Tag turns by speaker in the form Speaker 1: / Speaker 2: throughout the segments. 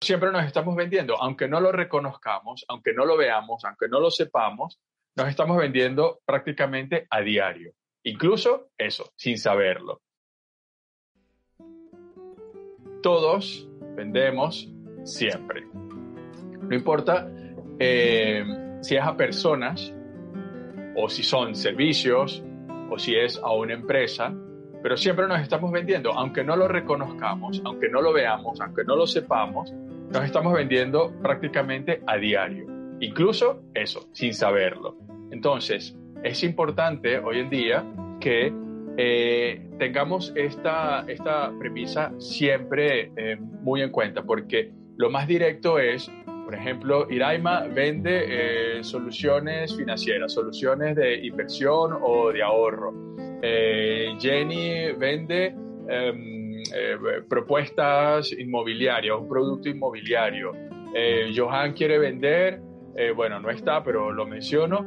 Speaker 1: Siempre nos estamos vendiendo, aunque no lo reconozcamos, aunque no lo veamos, aunque no lo sepamos, nos estamos vendiendo prácticamente a diario. Incluso eso, sin saberlo. Todos vendemos siempre. No importa eh, si es a personas o si son servicios o si es a una empresa, pero siempre nos estamos vendiendo, aunque no lo reconozcamos, aunque no lo veamos, aunque no lo sepamos, nos estamos vendiendo prácticamente a diario. Incluso eso, sin saberlo. Entonces, es importante hoy en día que eh, tengamos esta, esta premisa siempre eh, muy en cuenta, porque lo más directo es, por ejemplo, Iraima vende eh, soluciones financieras, soluciones de inversión o de ahorro. Jenny vende em, propuestas inmobiliarias, un producto inmobiliario. Johan quiere vender, bueno, no está, pero lo menciono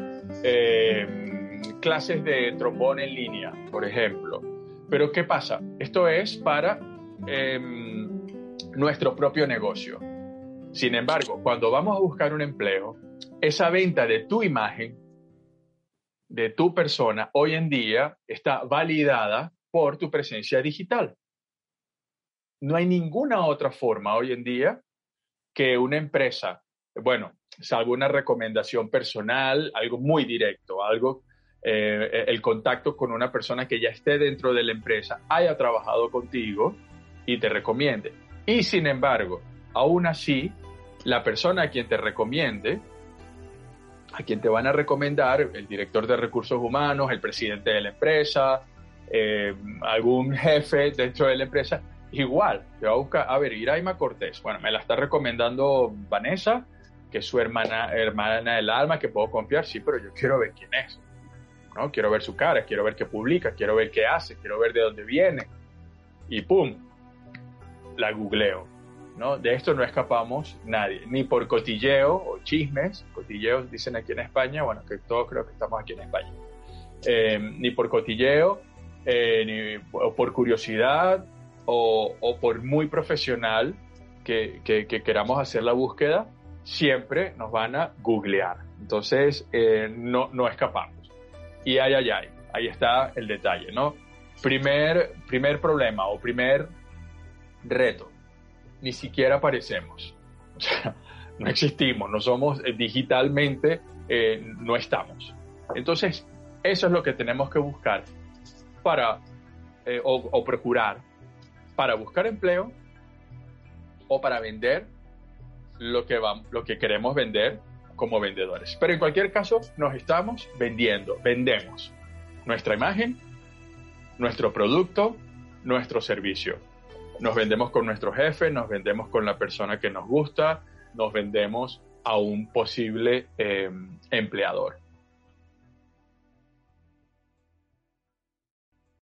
Speaker 1: clases de trombón en línea, por ejemplo. Pero ¿qué pasa? Esto es para em, nuestro propio negocio. Sin embargo, cuando vamos a buscar un empleo, esa venta de tu imagen, de tu persona, hoy en día está validada por tu presencia digital. No hay ninguna otra forma hoy en día que una empresa, bueno, salvo una recomendación personal, algo muy directo, algo eh, el contacto con una persona que ya esté dentro de la empresa, haya trabajado contigo y te recomiende. Y sin embargo, aún así, la persona a quien te recomiende, a quien te van a recomendar, el director de recursos humanos, el presidente de la empresa, eh, algún jefe dentro de la empresa, igual, te va a buscar, a ver, Iraima Cortés, bueno, me la está recomendando Vanessa, que es su hermana, hermana del alma, que puedo confiar, sí, pero yo quiero ver quién es. ¿no? Quiero ver su cara, quiero ver qué publica, quiero ver qué hace, quiero ver de dónde viene. Y ¡pum! La googleo. ¿no? De esto no escapamos nadie, ni por cotilleo o chismes, cotilleos dicen aquí en España, bueno, que todos creo que estamos aquí en España, eh, ni por cotilleo, eh, ni por curiosidad o, por muy profesional que, queramos hacer la búsqueda, siempre nos van a googlear. Entonces, eh, no, no escapamos. Y ay, ay, ay, ahí está el detalle, ¿no? Primer, primer problema o primer reto, ni siquiera aparecemos. O sea, no existimos, no somos eh, digitalmente, eh, no estamos. Entonces, eso es lo que tenemos que buscar para, eh, o, procurar, para buscar empleo o para vender lo que, va, lo que queremos vender como vendedores. Pero en cualquier caso, nos estamos vendiendo, vendemos nuestra imagen, nuestro producto, nuestro servicio. Nos vendemos con nuestro jefe, nos vendemos con la persona que nos gusta, nos vendemos a un posible em, empleador.